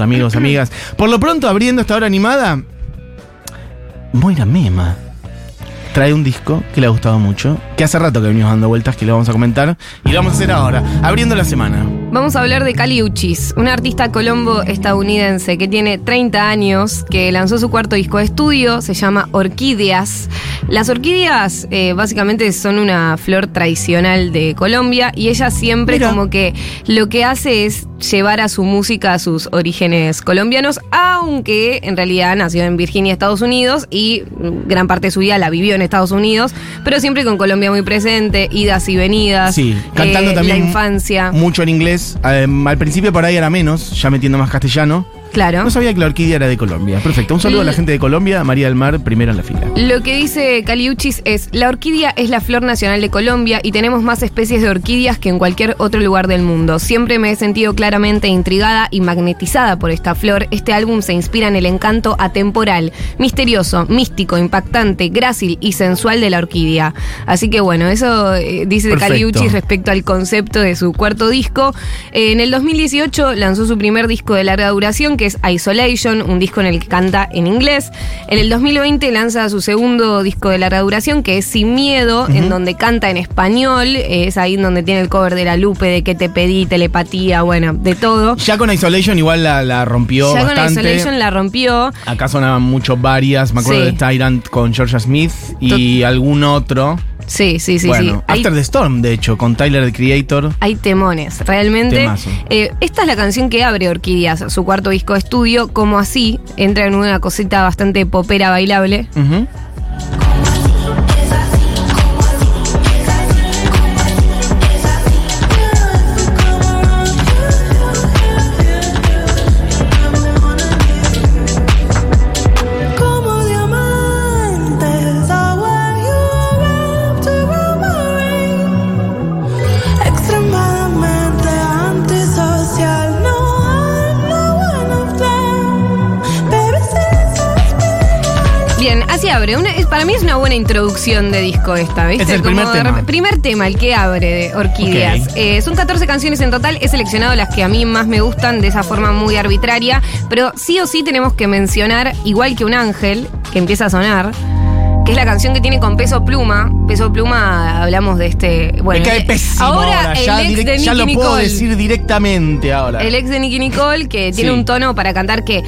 amigos, amigas. Por lo pronto, abriendo esta hora animada, Moira Mema trae un disco que le ha gustado mucho, que hace rato que venimos dando vueltas, que lo vamos a comentar, y lo vamos a hacer ahora, abriendo la semana. Vamos a hablar de Cali Uchis, una artista colombo estadounidense que tiene 30 años, que lanzó su cuarto disco de estudio, se llama Orquídeas. Las orquídeas eh, básicamente son una flor tradicional de Colombia y ella siempre Mira. como que lo que hace es llevar a su música a sus orígenes colombianos, aunque en realidad nació en Virginia, Estados Unidos y gran parte de su vida la vivió en Estados Unidos, pero siempre con Colombia muy presente, idas y venidas, Sí, cantando eh, también la infancia. mucho en inglés. Eh, al principio por ahí era menos, ya metiendo más castellano. Claro. No sabía que la orquídea era de Colombia. Perfecto. Un saludo a la gente de Colombia, María del Mar, primero en la fila. Lo que dice Caliuchis es, la orquídea es la flor nacional de Colombia y tenemos más especies de orquídeas que en cualquier otro lugar del mundo. Siempre me he sentido claramente intrigada y magnetizada por esta flor. Este álbum se inspira en el encanto atemporal, misterioso, místico, impactante, grácil y sensual de la orquídea. Así que bueno, eso eh, dice. Caliuchis respecto al concepto de su cuarto disco. Eh, en el 2018 lanzó su primer disco de larga duración, que es Isolation, un disco en el que canta en inglés. En el 2020 lanza su segundo disco de larga duración, que es Sin Miedo, en donde canta en español. Es ahí donde tiene el cover de La Lupe, de que te pedí, telepatía, bueno, de todo. Ya con Isolation igual la, la rompió Ya con. Isolation la rompió. Acá sonaban mucho varias. Me acuerdo Sí. de Tyrant con Georgia Smith y algún otro. Sí, sí, sí, bueno, sí. After the Storm, de hecho, con Tyler the Creator. Hay temones, realmente. Eh, esta es la canción que abre Orquídeas, su cuarto disco de estudio, como así, entra en una cosita bastante popera bailable. Como buena introducción de disco esta, ¿viste? Es el Como primer de tema. primer tema, el que abre de Orquídeas. Eh, son 14 canciones en total. He seleccionado las que a mí más me gustan de esa forma muy arbitraria. Pero sí o sí tenemos que mencionar, igual que un ángel, que empieza a sonar. Que es la canción que tiene con Peso Pluma. Peso Pluma, hablamos de este. Bueno, Me cae pésimo ahora, ahora. el ya ex direct- de ya Nicki lo puedo Nicole. decir directamente ahora. El ex de Nicky Nicole, que tiene Sí. un tono para cantar que,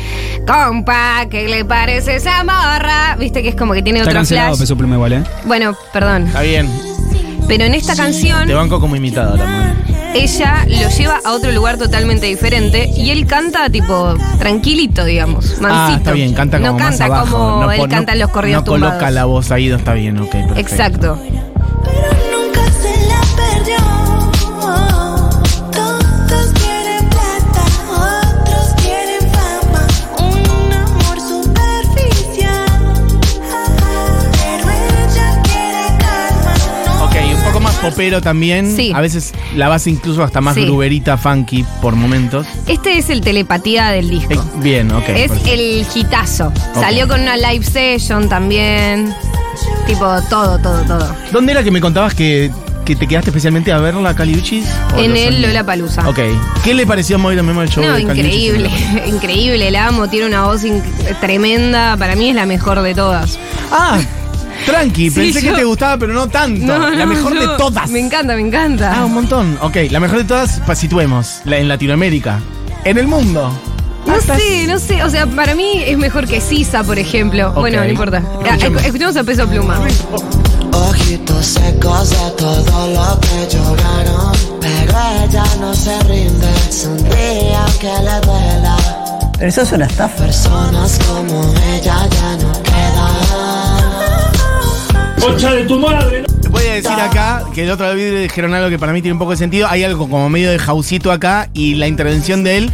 compa, ¿qué le parece esa morra? Viste que es como que tiene Está otro cancelado flash. Peso Pluma igual, ¿eh? Bueno, perdón. Está bien. Pero en esta canción, Te banco como imitadora. Ella lo lleva a otro lugar totalmente diferente y él canta tipo tranquilito, digamos, mansito. Ah, está bien, canta como No más canta abajo. como no, él canta en no- los corridos No coloca la voz ahí, está bien, ok, perfecto. Exacto. Popero también. Sí. A veces la base incluso hasta más Sí. gruberita, funky por momentos. Este es el telepatía del disco. Eh, bien, ok. es perfecto. el hitazo. Salió con una live session también. Tipo, todo, todo, todo. ¿Dónde era que me contabas que, que te quedaste especialmente a verla, Caliuchis? ¿O En el años? Lollapalooza. Ok. ¿Qué le pareció a Moira Memo el show No, de Caliuchis? increíble, increíble, la amo, tiene una voz tremenda, para mí es la mejor de todas. Ah, tranqui, Sí, pensé que te gustaba, pero no tanto. No, la no, mejor yo- de todas. Me encanta, me encanta. Ah, un montón. Ok, la mejor de todas, pa- situemos, la, en Latinoamérica. En el mundo. no sé, no sé, o sea, para mí es mejor que Sisa, por ejemplo. Bueno, no importa. Ah, Escuchemos. Escuchemos a Peso Pluma. Ojitos secos de todo lo que lloraron Pero ella no se rinde Sonríe aunque le duela Pero eso es una estafa. Personas como ella ya no quedan Voy a decir acá que el otro día dijeron algo que para mí tiene un poco de sentido. Hay algo como medio de jausito acá y la intervención de él.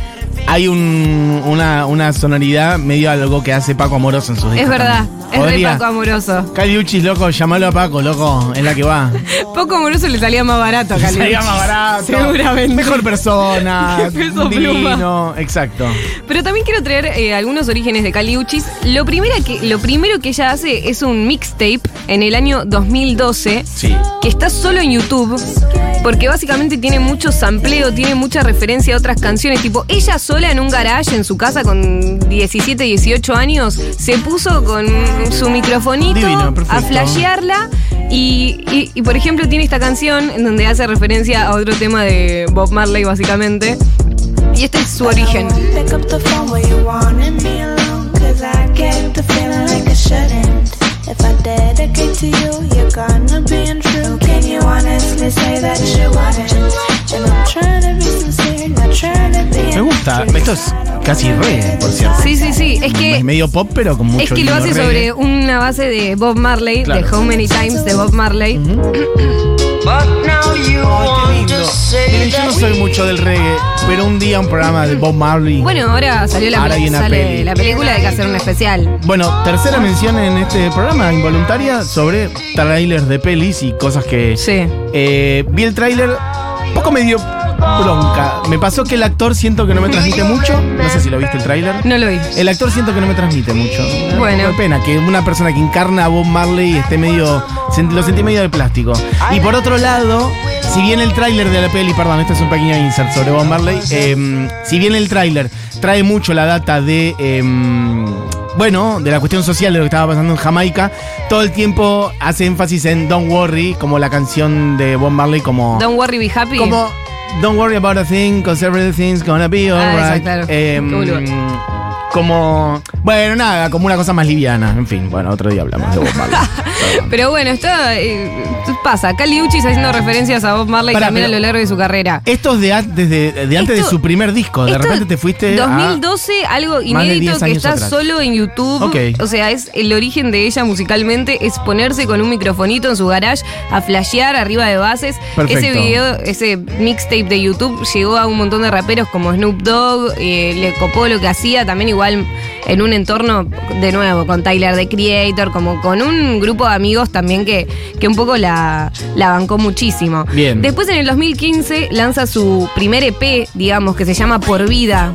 Hay un- una, una sonoridad medio algo que hace Paco Amoroso en sus Es discos verdad, también. es Podría- Paco Amoroso. Caliuchis, loco, llamalo a Paco, loco, es la que va. Poco Amoroso le salía más barato a Caliuchis. Sería más barato. Seguramente. Mejor persona. Peso divino. Exacto. Pero también quiero traer eh, algunos orígenes de Caliuchis. Lo, primera que, lo primero que ella hace es un mixtape en el año 2012 Sí. que está solo en YouTube. Porque básicamente tiene mucho sampleo, tiene mucha referencia a otras canciones. Tipo, ella sola sola en un garage en su casa con 17, 18 años, se puso con su microfonito Divino, a flashearla. Y, y- y, por ejemplo tiene esta canción en donde hace referencia a otro tema de Bob Marley básicamente. Y este es su origen. Pick up the phone where you wanted me alone. Cause I get the feeling like I shouldn't. If I dedicate to you, you're gonna be untrue. Can you honestly say that you wouldn't? Gusta. Esto es casi reggae, por cierto. Sí, sí, sí. Es que Es medio pop, pero con mucho Es que lo hace reggae. sobre una base de Bob Marley, Claro. de How Many Times de Bob Marley. But now you Ay, qué lindo. Miren, yo no soy mucho del reggae, pero un día un programa de Bob Marley. Bueno, ahora salió la, Ahora hay una sale peli. la película, hay que hacer un especial. Bueno, tercera mención en este programa involuntaria sobre trailers de pelis y cosas que Sí. Eh, vi el tráiler, un poco medio bronca. Me pasó que el actor siento que no me transmite mucho. No sé si lo viste el tráiler. No lo vi. El actor siento que no me transmite mucho. Me Bueno. de pena que una persona que encarna a Bob Marley esté medio. Lo sentí medio de plástico. Y por otro lado, si bien el tráiler de la peli, perdón, este es un pequeño insert sobre Bob Marley. eh, si bien el tráiler trae mucho la data de. eh, bueno, de la cuestión social de lo que estaba pasando en Jamaica, todo el tiempo hace énfasis en Don't Worry, como la canción de Bob Marley, como. Don't worry, be happy. Como Don't worry about a thing, cause everything's gonna be Ah, alright. esa, claro. Em. Como. Bueno, nada, como una cosa más liviana. En fin, bueno, otro día hablamos de Bob Marley. Pero bueno, esto eh, pasa. Cali Uchis haciendo referencias a Bob Marley Pará, también a lo largo de su carrera. Esto es de, desde- de antes de su primer disco. De Esto, repente te fuiste. a- 2012, algo inédito 10 que años está atrás. solo en YouTube. Ok. O sea, es el origen de ella musicalmente, es ponerse con un microfonito en su garage a flashear arriba de bases. Perfecto. Ese video, ese mixtape de YouTube llegó a un montón de raperos como Snoop Dogg, eh, le copó lo que hacía, también igual en un entorno, de nuevo, con Tyler the Creator, como con un grupo de amigos también que, que un poco la, la bancó muchísimo. Bien. Después en el 2015 lanza su primer EP, digamos, que se llama Por Vida.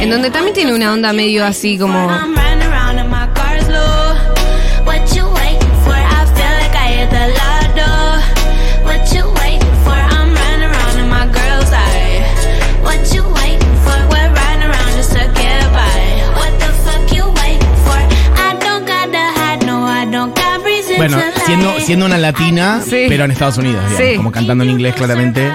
En donde también tiene una onda medio así como. Bueno, siendo, siendo una latina, Sí. pero en Estados Unidos, digamos, Sí. como cantando en inglés claramente.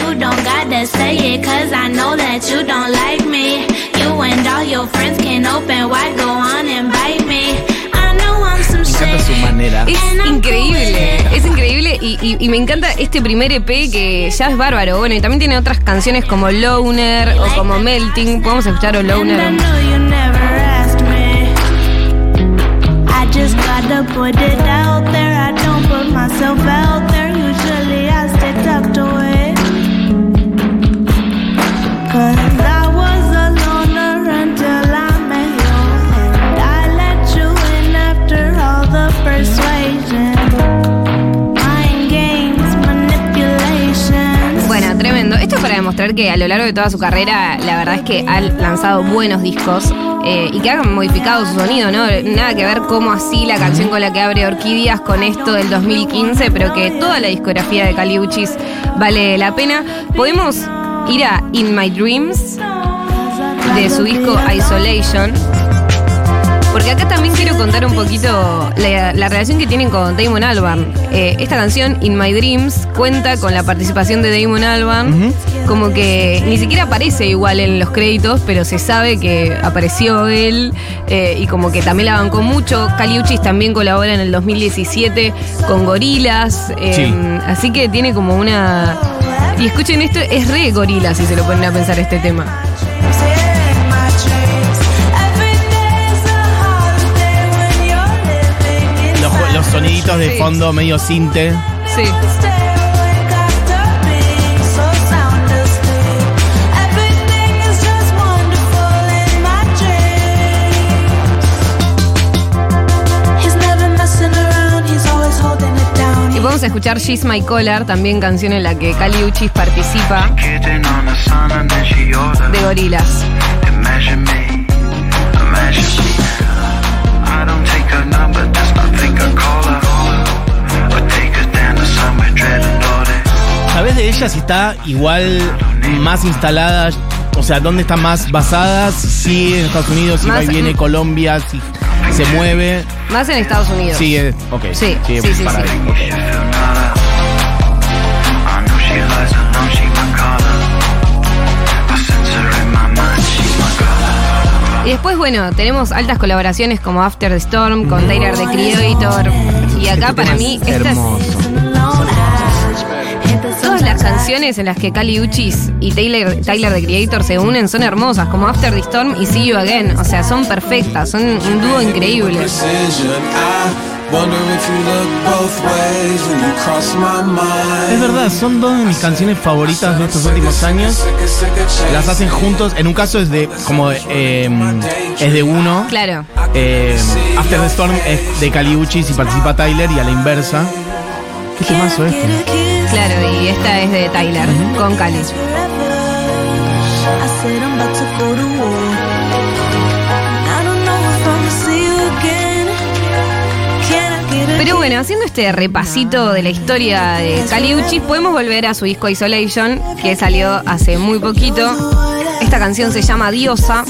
You don't gotta say it, cause I know that you don't like me. You and all your friends can open wide, go on and bite me. I know I'm some Me encanta su shit. manera. Es increíble, es increíble y, y- y me encanta este primer EP que ya es bárbaro. Bueno, y también tiene otras canciones como Loner o como Melting. Podemos escuchar o And I Loner. know you never gotta put it out there. I don't put myself out para demostrar que a lo largo de toda su carrera, la verdad es que ha lanzado buenos discos eh, y que han modificado su sonido, ¿no? Nada que ver cómo así la canción con la que abre Orquídeas con esto del 2015, pero que toda la discografía de Caliuchis vale la pena. Podemos ir a In My Dreams de su disco Isolation. Porque acá también quiero contar un poquito la, la relación que tienen con Damon Albarn. Eh, esta canción, In My Dreams, cuenta con la participación de Damon Albarn. Como que ni siquiera aparece igual en los créditos, pero se sabe que apareció él. eh, y como que también la bancó mucho. Caliuchis también colabora en el 2017 con Gorilas. Sí. Así que tiene como una. Y escuchen esto, es re gorila si se lo ponen a pensar este tema. Los, los soniditos de Sí. fondo medio cinte. Sí. Y podemos escuchar She's My Collar, también canción en la que Cali Uchis participa. De Gorilas. ¿Sabes de ella si está igual más instalada, o sea, ¿dónde está más basadas? Sí, en Estados Unidos, si va y viene Colombia, si se mueve. Más en Estados Unidos. Sí, ok. Sí, sí, sí, para ahí. Y después, bueno, tenemos altas colaboraciones como After the Storm con Tyler the Creator. Y acá para mí, estas, Hermoso. Las canciones en las que Kali Uchis y Taylor, Tyler the Creator se unen son hermosas, como After the Storm y See You Again. O sea, son perfectas, son un dúo increíble. Es verdad, son dos de mis canciones favoritas de estos últimos años. Las hacen juntos. En un caso es de como eh, es de uno. Claro. Eh, After the Storm es de Caliuchis y participa Tyler y a la inversa. ¿Qué temazo este? Claro, y esta es de Tyler con Kali. I said I'm about to go to war. I don't know if I'ma see you again. Can I get a Pero bueno, haciendo este repasito de la historia de Kali Uchis, podemos volver a su disco Isolation, que salió hace muy poquito. Esta canción se llama Diosa.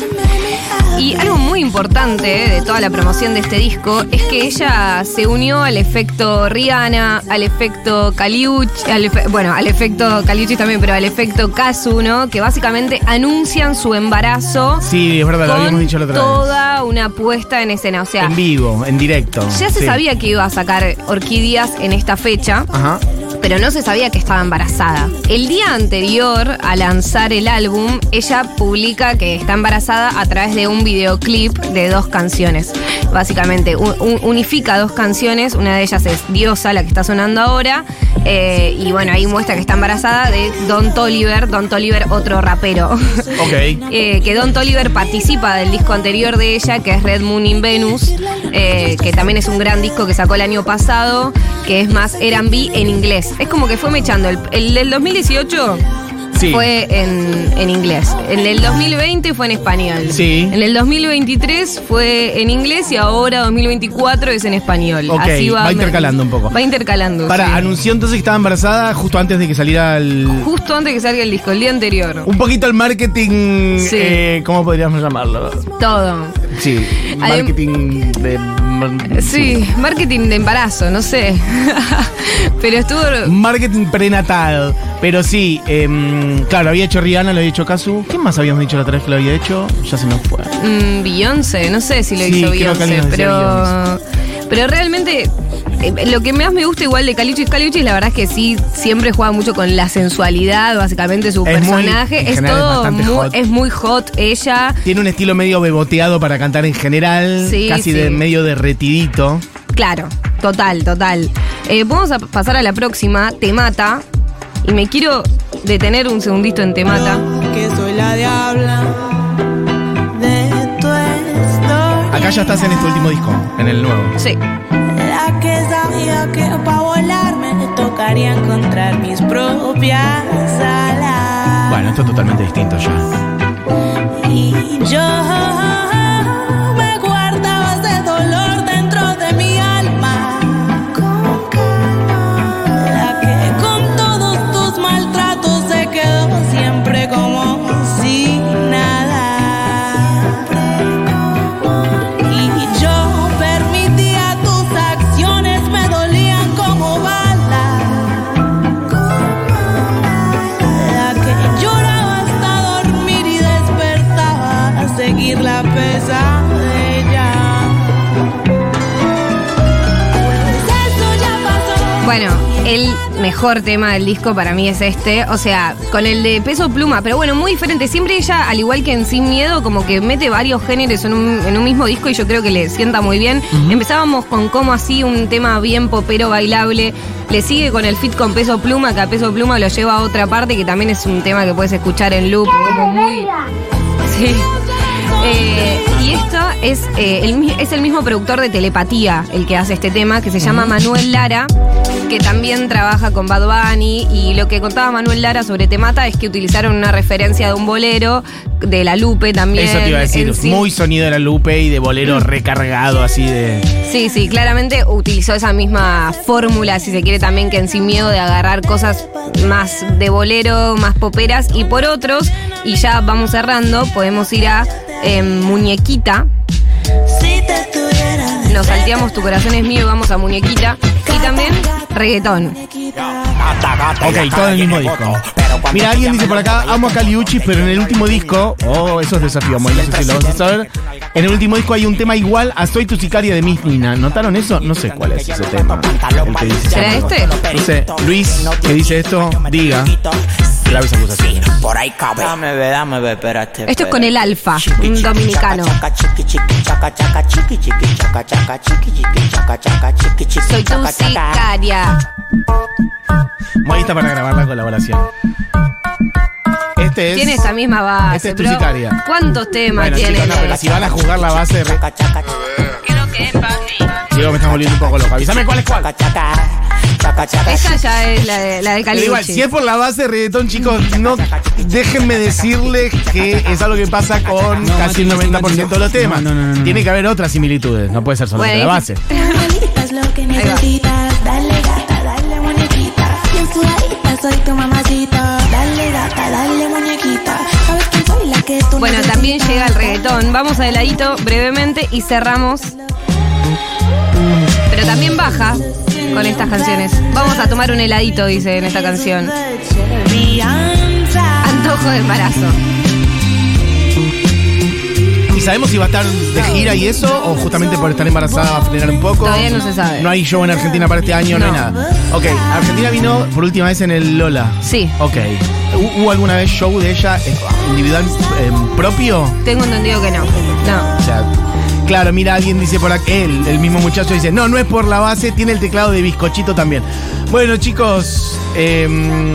Y algo muy importante de toda la promoción de este disco es que ella se unió al efecto Rihanna, al efecto Caliuch, al efe- bueno, al efecto Caliuchis también, pero al efecto Kazu, ¿no? Que básicamente anuncian su embarazo Sí, es verdad, lo habíamos dicho la otra vez. toda una puesta en escena. O sea, En vivo, en directo. ya se Sí. sabía que iba a sacar orquídeas en esta fecha, Ajá. Pero no se sabía que estaba embarazada. El día anterior a lanzar el álbum, ella publica que está embarazada a través de un videoclip de dos canciones. Básicamente, un- un- unifica dos canciones, una de ellas es Diosa, la que está sonando ahora, eh, y bueno, ahí muestra que está embarazada de Don Toliver, Don Toliver, otro rapero. Ok. Eh, que Don Toliver participa del disco anterior de ella, que es Red Moon in Venus, eh, que también es un gran disco que sacó el año pasado, que es más R&B en inglés. Es como que fue mechando. El, el del 2018 Sí. fue en, en inglés. El del 2020 fue en español. Sí. En el 2023 fue en inglés y ahora 2024 es en español. Ok, Así va, va intercalando un poco. Va intercalando. Para, sí. anunció entonces que estaba embarazada justo antes de que saliera el. Justo antes que salga el disco, el día anterior. Un poquito el marketing. Sí. eh, ¿Cómo podríamos llamarlo? Todo. Sí, Adem- marketing de. Sí, marketing de embarazo, no sé. Pero estuvo. Marketing prenatal. Pero sí, em, claro, había hecho Rihanna, lo había hecho Kazu. ¿Quién más habíamos dicho la otra vez que lo había hecho? Ya se nos fue. mm, Beyoncé, no sé si lo Sí, hizo Beyoncé, pero. Pero realmente. eh, Lo que más me gusta igual de Caliuchis Caliuchis, la verdad es que sí, siempre juega mucho con la sensualidad, básicamente su Es personaje. es es todo bastante muy, hot. es muy hot ella. Tiene un estilo medio beboteado para cantar en general. Sí, casi sí. de medio derretidito. Claro, total, total. Eh, vamos a pasar a la próxima, Te Mata. Y me quiero detener un segundito en Te Mata. Que soy la diabla de tu. Acá ya estás en este último disco, en el nuevo. Sí. La que sabía que para volarme me tocaría encontrar mis propias alas. Bueno, esto es totalmente distinto ya. Y yo mejor tema del disco para mí es este. O sea, con el de peso pluma, pero bueno, muy diferente. Siempre ella, al igual que en Sin Miedo, como que mete varios géneros en un, en un mismo disco y yo creo que le sienta muy bien. Empezábamos con como así, un tema bien popero, bailable. Le sigue con el fit con peso pluma, que a peso pluma lo lleva a otra parte, que también es un tema que puedes escuchar en loop, como muy. Sí. Eh, y esto es, eh, el, es el mismo productor de Telepatía, el que hace este tema, que se llama Manuel Lara, que también trabaja con Bad Bunny. Y lo que contaba Manuel Lara sobre Temata es que utilizaron una referencia de un bolero de la Lupe también. Eso te iba a decir, sí. muy sonido de la Lupe y de bolero recargado así de... Sí, sí, claramente utilizó esa misma fórmula, si se quiere también, que en Sin Miedo de agarrar cosas más de bolero, más poperas y por otros, y ya vamos cerrando, podemos ir a eh, Muñequita, tuviera de nos salteamos Tu Corazón es Mío y vamos a Muñequita, y también reggaetón. Ok, todo en el mismo disco. Mira, alguien dice por acá, amo a Caliuchis, pero en el último disco, oh, eso es desafío, no sé si lo vas a saber. En el último disco hay un tema igual a Soy tu sicaria de Miss Nina. ¿Notaron eso? No sé cuál es ese tema. El que dice- ¿Será este? No sé, Luis, que dice esto, diga. Graves acusaciones. Por ahí cabe. Dame ver, dame ver, espérate. Esto es con el Alfa, un dominicano. Soy tu sicaria. Moy está para grabar la colaboración. Este es. Tiene esta misma base, Este es tu pero sicaria. ¿cuántos temas Bueno, tiene? chicos, no, pero si van a jugar la base. re- Digo, me estás volviendo un poco loco. Avísame cuál es cuál. Esta ya es la de, la de Pero igual, si es por la base de reggaetón, chicos, no déjenme decirles que es algo que pasa con No, casi el Mati, 90% de los no, temas. no, no, no, no. Tiene que haber otras similitudes, no puede ser solo Bueno, la base. Abuelita es lo que necesitas. Dale gata, dale muñequita. Bien sudadita, soy tu mamacita. Dale gata, dale muñequita. ¿Sabes quién soy la que tú Bueno, necesitas? también llega el reggaetón. Vamos a heladito brevemente y cerramos. Pero también baja con estas canciones. Vamos a tomar un heladito, dice en esta canción. Antojo de embarazo. ¿Y sabemos si va a estar de gira y eso? ¿O justamente por estar embarazada va a frenar un poco? Todavía no se sabe. No hay show en Argentina para este año, no, hay nada. Ok, Argentina vino por última vez en el Lola. Sí. Ok. ¿Hu- ¿Hubo alguna vez show de ella eh, individual eh, propio? Tengo entendido que no. No. O sea, claro, mira, alguien dice por aquí, él, el mismo muchacho dice, no, no es por la base, tiene el teclado de bizcochito también. Bueno, chicos, em,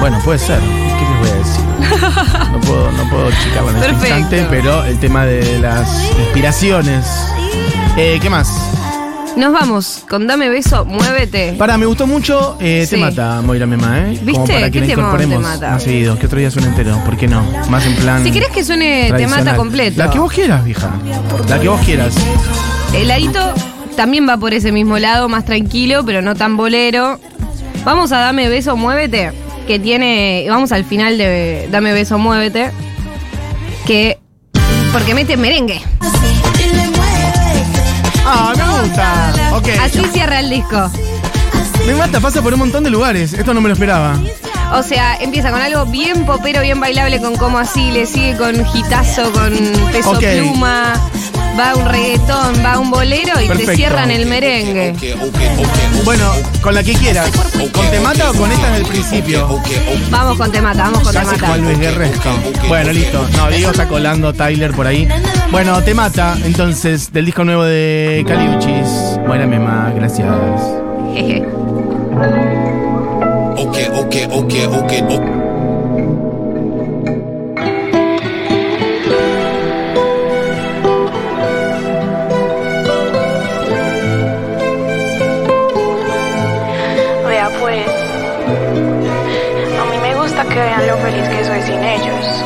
bueno, puede ser. ¿Qué les voy a decir? No puedo, no puedo chicarlo en este Perfecto. instante, pero el tema de las inspiraciones. Eh, ¿Qué más? Nos vamos con Dame Beso, Muévete. Para, me gustó mucho eh, Sí. Te Mata, Moira Mema, ¿eh? Como ¿Viste? para que ¿Qué la incorporemos Te Mata? más seguido, que otro día suene entero, ¿por qué no? Más en plan Si querés que suene Te. Mata completo. La que vos quieras, vieja. La que vos quieras. Heladito también va por ese mismo lado, más tranquilo, pero no tan bolero. Vamos a Dame Beso, Muévete, que tiene. Vamos al final de Dame Beso, Muévete, que. Porque mete merengue. Gusta. Ok. Así cierra el disco. Me mata, pasa por un montón de lugares. Esto no me lo esperaba. O sea, empieza con algo bien popero, bien bailable, con como así, le sigue con gitazo, con peso Ok. pluma, va un reggaetón, va un bolero y Perfecto. te cierran el merengue. Bueno, con la que quieras. ¿Con Te Mata o con esta desde el principio? Vamos con Temata, vamos con Casi Temata. Juan Luis Guerresco. Bueno, listo. No, Diego está colando Tyler por ahí. Bueno, Te Mata, entonces, del disco nuevo de Caliuchis. Buena mema, gracias. Jeje. Okay, okay, okay, okay, okay. A mí me gusta que vean lo feliz que soy sin ellos.